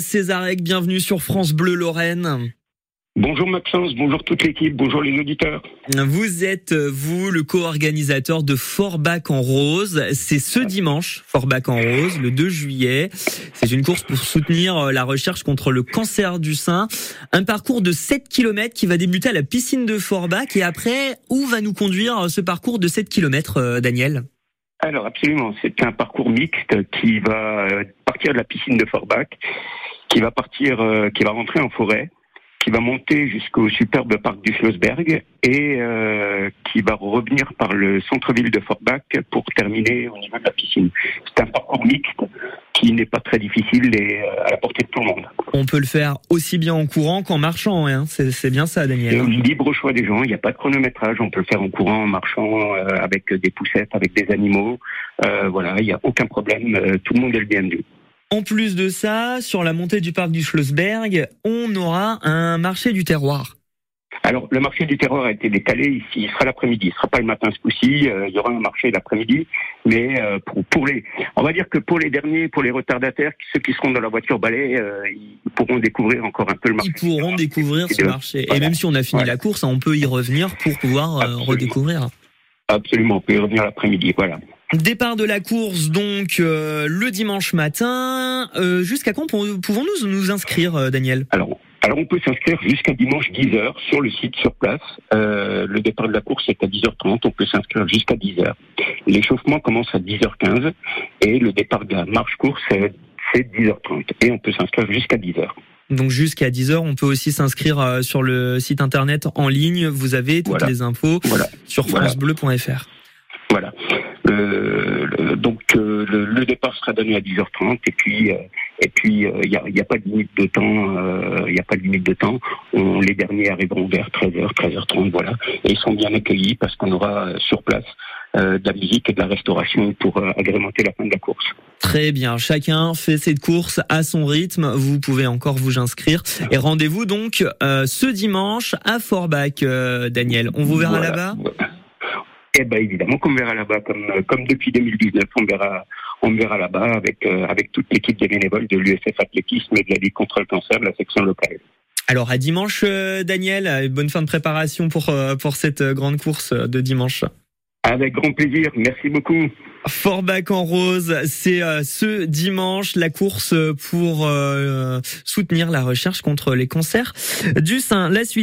Césarec, bienvenue sur France Bleu Lorraine. Bonjour Maxence, bonjour toute l'équipe, bonjour les auditeurs. Vous êtes, vous, le co-organisateur de Forbach en Rose. C'est ce dimanche, Forbach en Rose, le 2 juillet. C'est une course pour soutenir euh, la recherche contre le cancer du sein. Un parcours de 7 km qui va débuter à la piscine de Forbach. Et après, où va nous conduire euh, ce parcours de 7 km, euh, Daniel? Alors absolument, c'est un parcours mixte qui va partir de la piscine de Forbach, qui va partir, qui va rentrer en forêt qui va monter jusqu'au superbe parc du Schlossberg et euh, qui va revenir par le centre-ville de Forbach pour terminer au niveau de la piscine. C'est un parcours mixte qui n'est pas très difficile et euh, à la portée de tout le monde. On peut le faire aussi bien en courant qu'en marchant, hein. c'est bien ça Daniel. C'est libre choix des gens, il n'y a pas de chronométrage, on peut le faire en courant, en marchant, euh, avec des poussettes, avec des animaux, voilà, il n'y a aucun problème, tout le monde est le bienvenu. En plus de ça, sur la montée du parc du Schlossberg, on aura un marché du terroir. Alors, le marché du terroir a été décalé ici. Il sera l'après-midi. Il sera pas le matin ce coup-ci. Euh, il y aura un marché l'après-midi. Mais euh, pour, pour, les, on va dire que pour les derniers, pour les retardataires, ceux qui seront dans la voiture balai, euh, ils pourront découvrir encore un peu le marché. Ils pourront découvrir ce marché. Et même si on a fini la course, on peut y revenir pour pouvoir redécouvrir. Absolument. On peut y revenir l'après-midi. Voilà. Départ de la course donc euh, le dimanche matin. Euh, jusqu'à quand pouvons-nous nous inscrire, euh, Daniel? Alors, alors on peut s'inscrire jusqu'à dimanche 10h sur le site sur place. le départ de la course est à 10h30. On peut s'inscrire jusqu'à 10h. L'échauffement commence à 10h15 et le départ de la marche course c'est 10h30 et on peut s'inscrire jusqu'à 10h. Donc jusqu'à 10h, on peut aussi s'inscrire sur le site internet en ligne. Vous avez toutes les infos sur francebleu.fr. Voilà. Le, donc euh, le, départ sera donné à 10h30 et puis euh, et puis il euh, n'y a, pas de limite de temps. Il n'y a pas de limite de temps. On, les derniers arriveront vers 13h, 13h30, voilà. Et ils sont bien accueillis parce qu'on aura sur place de la musique et de la restauration pour agrémenter la fin de la course. Très bien, chacun fait cette course à son rythme. Vous pouvez encore vous inscrire et rendez-vous donc ce dimanche à Forbach, Daniel. On vous verra là-bas? Eh ben évidemment qu'on verra là-bas, comme comme depuis 2019, on verra on verra là-bas avec euh, avec toute l'équipe des bénévoles de l'USF Athlétisme et de la Ligue contre le cancer de la section locale. Alors à dimanche, euh, Daniel, bonne fin de préparation pour euh, pour cette grande course de dimanche. Avec grand plaisir, merci beaucoup. Forbach en rose, c'est ce dimanche la course pour soutenir la recherche contre les cancers du sein. La suite